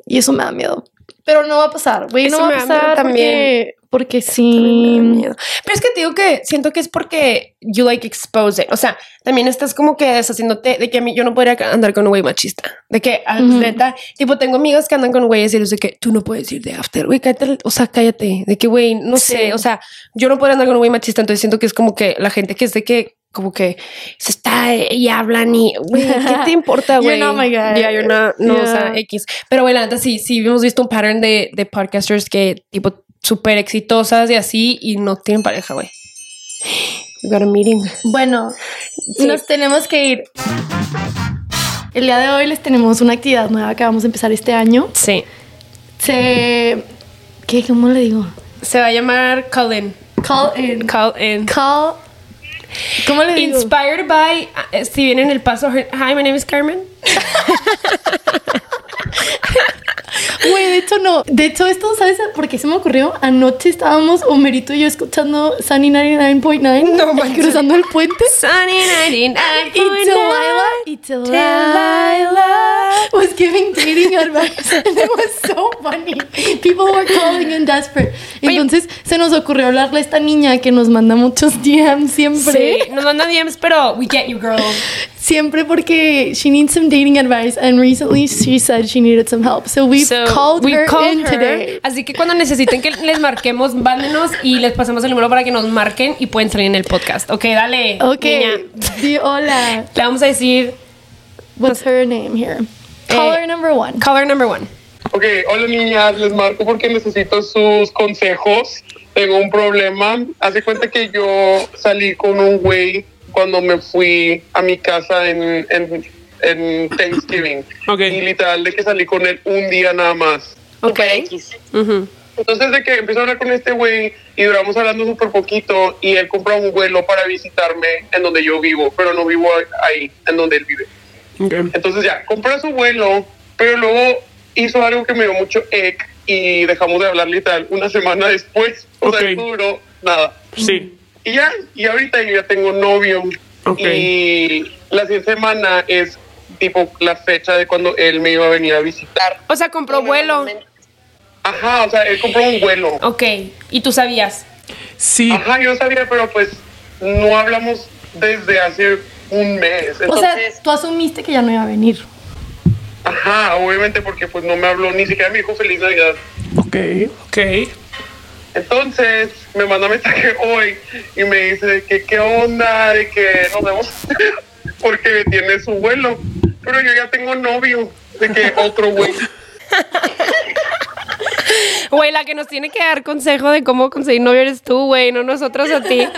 Y eso me da miedo. Pero no va a pasar, güey, no va a pasar también. Porque, sí. miedo. Pero es que te digo que siento que es porque you like expose it. O sea, también estás como que deshaciéndote de que a mí yo no podría andar con un güey machista. De que, ah, Ujú. neta, tipo, tengo amigas que andan con güeyes y les de que tú no puedes ir de after. Güey, cállate. O sea, cállate. De que, güey, no Sí. sé. O sea, yo no podría andar con un güey machista. Entonces siento que es como que la gente que es de que como que se está y hablan y güey, ¿qué te importa, You're güey? not my guy. Yeah, you're not, no, o sea, Yeah. X. Pero güey, la neta sí, sí hemos visto un pattern de, de podcasters que tipo súper exitosas y así y no tienen pareja, güey. We got a meeting. Bueno, Sí. nos tenemos que ir. El día de hoy les tenemos una actividad nueva que vamos a empezar este año. Sí. Se... ¿Qué? ¿Cómo le digo? Se va a llamar Colin. Call in. Call in. Call... ¿Cómo le digo? Inspired by, eh, si vienen el paso, hi, my name is Carmen. Güey, de hecho no. De hecho esto, ¿sabes por qué se me ocurrió? Anoche estábamos Homerito y yo escuchando Sunny 99.9. No manches. Cruzando el puente. Sunny Y 99.9. Delilah, y Delilah was giving dating advice. And it was so funny. People were calling and desperate. Oye. Entonces se nos ocurrió hablarle a esta niña que nos manda muchos DMs siempre. Sí, nos mandan DMs, pero we get you, girl. Siempre porque she needs some dating advice. And recently she said she needed some help. So we've So, called we her called in her. today. Así que cuando necesiten que les marquemos, mándenos y les pasamos el número para que nos marquen y pueden salir en el podcast. Ok, dale. Ok. niña. Di hola. Le vamos a decir What's her name here? Caller number one. caller number one. Ok, hola niñas, les marco porque necesito sus consejos. Tengo un problema. Hace cuenta que yo salí con un güey cuando me fui a mi casa en, en, en Thanksgiving. Ok. Y literal de que salí con él un día nada más. Ok. Entonces de que empecé a hablar con este güey y duramos hablando súper poquito y él compró un vuelo para visitarme en donde yo vivo, pero no vivo ahí, en donde él vive. Ok. Entonces ya, compré su vuelo, pero luego hizo algo que me dio mucho egg y dejamos de hablar literal una semana después. O Ok. sea, no duró nada. Sí. Y ya, y ahorita yo ya tengo novio. Ok. Y la siguiente semana es tipo la fecha de cuando él me iba a venir a visitar. O sea, compró vuelo. Ajá, o sea, él compró un vuelo. Ok. ¿Y tú sabías? Sí. Ajá, yo sabía, pero pues no hablamos desde hace un mes. O sea, tú asumiste que ya no iba a venir. ajá, obviamente porque pues no me habló, ni siquiera me dijo feliz Navidad. Ok. Ok. Entonces me manda mensaje hoy y me dice que qué onda, de que nos vemos porque tiene su vuelo. Pero yo ya tengo novio, de que otro güey. Güey, la que nos tiene que dar consejo de cómo conseguir novio eres tú, güey, no nosotros a ti.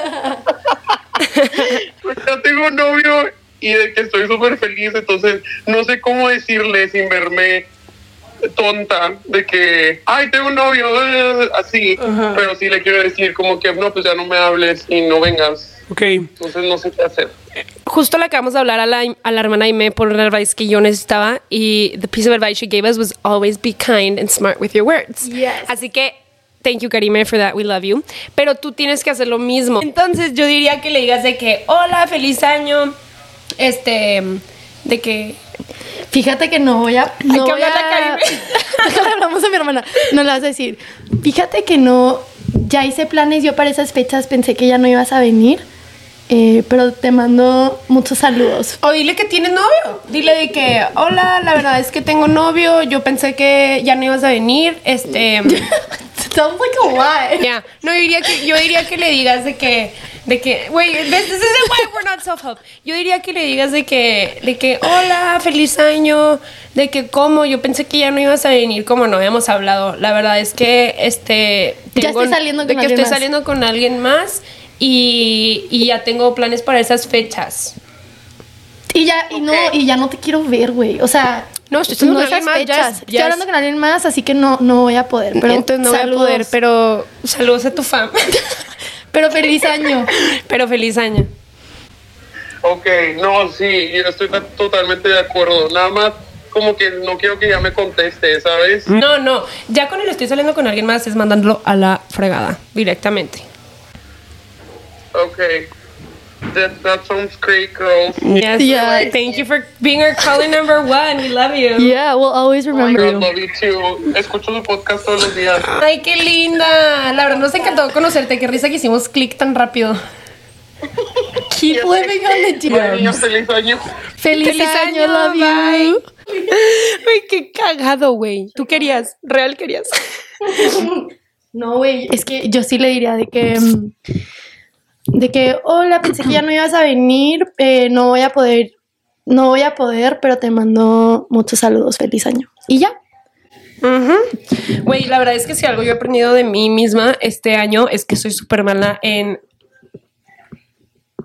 Pues ya tengo novio y de que estoy súper feliz, entonces no sé cómo decirle sin verme tonta de que, ay, tengo un novio, eh, así, pero sí le quiero decir como que, no, pues ya no me hables y no vengas. Ok. Entonces no sé qué hacer. Justo le acabamos de hablar a la, a la hermana Aime por el advice que yo necesitaba y the piece of advice she gave us was always be kind and smart with your words. Yes. Así que thank you Karime for that, we love you. Pero tú tienes que hacer lo mismo. Entonces yo diría que le digas de que hola, feliz año, este, de que Fíjate que no voy a. No que voy a a. Karime. Déjale, hablamos a mi hermana. No le vas a decir. Fíjate que no. Ya hice planes yo para esas fechas. Pensé que ya no ibas a venir. eh, pero te mando muchos saludos. O dile que tienes novio. Dile de que, hola, la verdad es que tengo novio. Yo pensé que ya no ibas a venir. Este. Sounds like a lie. Ya. No, yo diría que, yo diría que le digas de que. De que, güey, this this is why we're not self-help. Yo diría que le digas de que, de que, hola, feliz año, de que, ¿cómo? Yo pensé que ya no ibas a venir, como no habíamos hablado. La verdad es que, este. Ya estoy saliendo de con que alguien estoy más. saliendo con alguien más y, y ya tengo planes para esas fechas. Y ya, y no, y ya no te quiero ver, güey. O sea, No, estoy con esas alguien más, Estoy hablando con alguien más, así que no, no voy a poder. Pero Entonces no voy a poder, pero saludos a tu fam. Pero feliz año. pero feliz año. Ok, no, sí, yo estoy ta- totalmente de acuerdo. Nada más como que no quiero que ya me conteste, ¿sabes? No, no. Ya con el estoy saliendo con alguien más es mandándolo a la fregada directamente. Ok. That, that sounds great, girls. Yes. Yeah. Thank you for being our caller number one. We love you. Yeah, we'll always Oh my remember God, you. love you too. Escucho su podcast todos los días. Ay, qué linda. La verdad nos encantó conocerte. Qué risa que hicimos clic tan rápido. Keep living on the DMs. feliz año. Feliz, año, love bye. you. Ay, qué cagado, güey. Tú querías, real querías. No, güey, es que yo sí le diría de que mm, de que hola, pensé que ya no ibas a venir, eh, no voy a poder no voy a poder, pero te mando muchos saludos, feliz año. Y ya. Güey, la verdad es que si algo yo he aprendido de mí misma este año es que soy súper mala en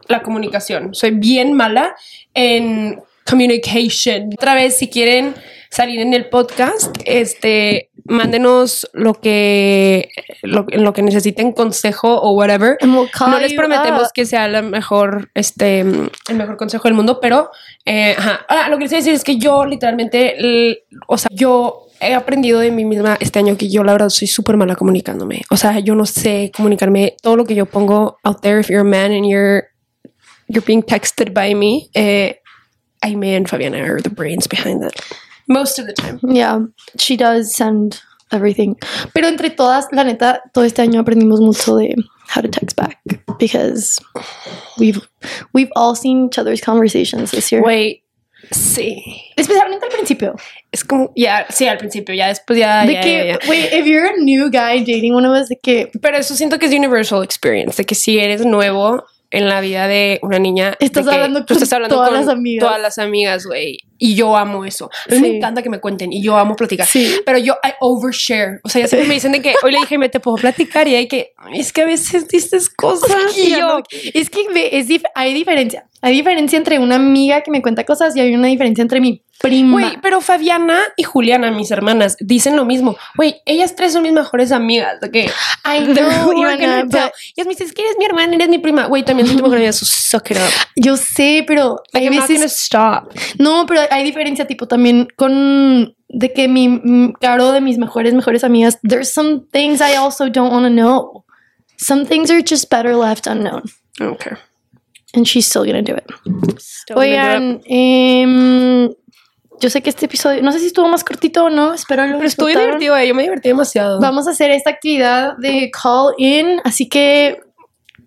la comunicación. Soy bien mala en communication. Otra vez, si quieren salir en el podcast, este, mándenos lo que, lo, lo que necesiten consejo o whatever. We'll No les prometemos up. que sea la mejor, este, el mejor consejo del mundo, pero, eh, ajá. Ah, lo que les voy a decir es que yo literalmente, l- o sea, yo he aprendido de mí misma este año que yo la verdad soy súper mala comunicándome. O sea, yo no sé comunicarme todo lo que yo pongo out there. If you're a man and you're, you're being texted by me, eh, Aime and Fabiana are the brains behind that. Most of the time. Yeah, she does send everything. Pero entre todas, la neta, todo este año aprendimos mucho de how to text back because we've we've all seen each other's conversations this year. Güey, sí. Especialmente al principio. Es como, ya, sí, al principio, ya después ya, De ya, que, ya, ya. wait, if you're a new guy dating one of us, de que Pero eso siento que es universal experience, de que si eres nuevo en la vida de una niña, Estás de que hablando tú con estás hablando todas con las amigas. todas las amigas, güey. Y yo amo eso. A mí Sí. me encanta que me cuenten y yo amo platicar. Sí. Pero yo, I overshare. O sea, ya siempre me dicen de que hoy le dije, me te puedo platicar y hay que, es que a veces dices cosas Y yo, es que es dif- hay diferencia. Hay diferencia entre una amiga que me cuenta cosas y hay una diferencia entre mi prima. Güey, pero Fabiana y Juliana, mis hermanas, dicen lo mismo. Güey, ellas tres son mis mejores amigas. ¿De know, work Ivana, but Y ellas me dicen, es que eres mi hermana, eres mi prima. Güey, también soy tu mejor amiga, so suck it up. yo sé, pero hay veces stop. No, pero hay diferencia, tipo, también con de que mi Caro de mis mejores, mejores amigas, there's some things I also don't want to know. Some things are just better left unknown. Okay. And she's still gonna do it. Oigan, em, yo sé que este episodio, no sé si estuvo más cortito o no, espero lo Pero estuvo disfrutaron. divertido, eh, yo me divertí demasiado. Vamos a hacer esta actividad de call in, así que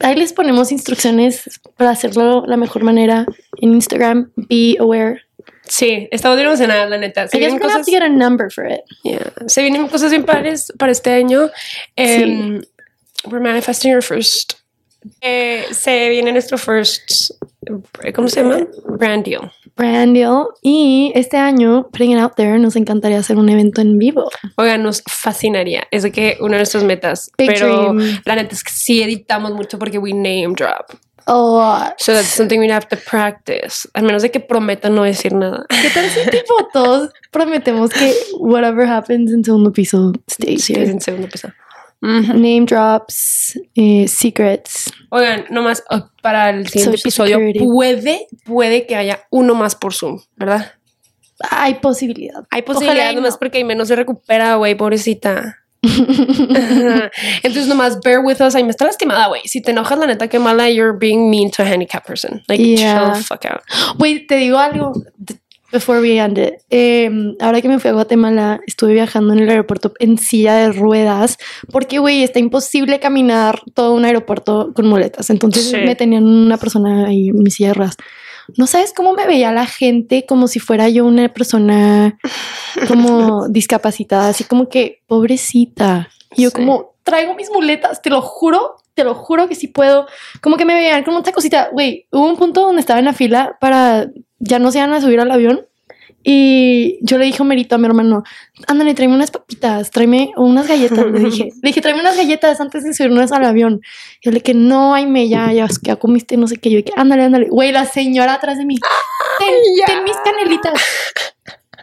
ahí les ponemos instrucciones para hacerlo la mejor manera en Instagram. Be aware. Sí, estamos bien emocionadas, la neta. Se I guess we're gonna have cosas, to get a number for it. yeah, se vienen cosas bien padres para este año. Em, We're manifesting our first. eh, se viene nuestro first. ¿Cómo se llama? Brand deal. brand deal. Y este año, putting it out there, nos encantaría hacer un evento en vivo. Oigan, nos fascinaría. Es de que una de nuestras metas. Big pero dream. la neta es que sí editamos mucho porque we name drop. A lot. So that's something we have to practice. Al menos de que prometan no decir nada. ¿Qué tal si tipo todos prometemos que whatever happens en segundo piso stays Sí, en segundo piso. Name drops, eh, secrets. Oigan, nomás oh, para el siguiente Social episodio Security. puede, puede que haya uno más por Zoom, ¿verdad? Hay posibilidad. Hay Ojalá posibilidad y nomás no. porque Aime no se recupera, güey, pobrecita. Entonces nomás bear with us. Ay, me está lastimada, güey. Si te enojas, la neta, que mala, you're being mean to a handicapped person. Like, Yeah. chill the fuck out. Wait, te digo algo. Before we end it. Em, ahora que me fui a Guatemala, estuve viajando en el aeropuerto en silla de ruedas porque, güey, está imposible caminar todo un aeropuerto con muletas. Entonces Sí. me tenían una persona ahí en mi silla de ruedas. No sabes cómo me veía la gente como si fuera yo una persona como discapacitada, así como que pobrecita. Y yo Sí. como traigo mis muletas, te lo juro, te lo juro que sí puedo. Como que me veían como otra cosita. Güey, hubo un punto donde estaba en la fila para ya no se iban a subir al avión. Y yo le dije a Merito, a mi hermano, ándale, tráeme unas papitas, tráeme unas galletas. Le dije, le dije, tráeme unas galletas antes de subirnos al avión. Y yo le dije, no, ay, me ya, ya, ya comiste, no sé qué. Yo dije, ándale, ándale. Güey, la señora atrás de mí, ten, ten mis canelitas.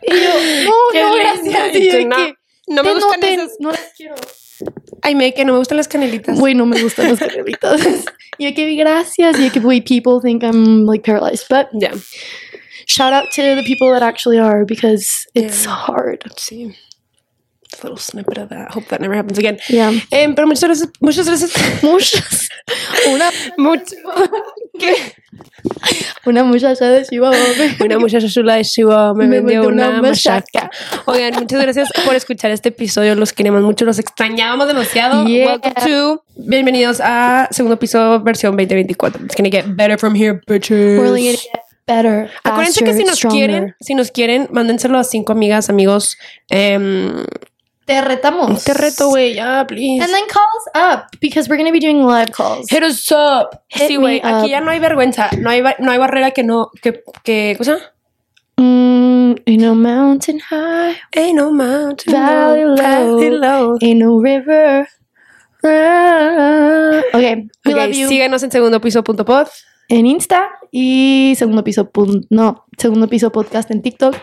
Y yo, no, no, gracias. Y yo de no, que, No me "Ten, gustan ten, esas. no las quiero. Ay, me que no me gustan las canelitas. Güey, no me gustan las canelitas. y yo que gracias. Y yo que, güey, people think I'm like paralyzed. But Ya. Shout out to the people that actually are because it's Yeah. hard. Sí. A little snippet of that. Hope that never happens again. Yeah. Um, em, pero muchas gracias. Muchas gracias. Muchas. Una, Much- ¿Qué? una muchacha de Chihuahua. Una muchacha chula de Chihuahua me, Me vendió una una machaca. Oigan, muchas gracias por escuchar este episodio. Los queremos mucho, los extrañábamos demasiado. Yeah. Welcome to. Bienvenidos a segundo piso, versión 2024. It's gonna get better from here, bitches. We're better. Acuérdense que faster, si nos stronger. quieren, si nos quieren, mándenselo a cinco amigas, amigos. Em, Te retamos. te reto, güey, ya, please. And then call us up because we're going to be doing live calls. Hit us up. Hit sí, güey, aquí up. ya no hay vergüenza. No hay, no hay barrera que no, que, que, cosa? Mm, ain't no mountain high, Ain't no mountain. Valley low, valley low. ain't no river. Ah. Okay, we Ok, love you. síganos en segundopiso.pod. En Insta y segundo piso, no, segundo piso podcast en TikTok.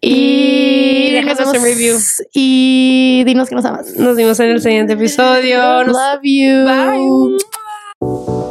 Y déjanos dinos- un review. Y dinos que nos amas. Nos vemos en el siguiente episodio. Nos- Love you. Bye.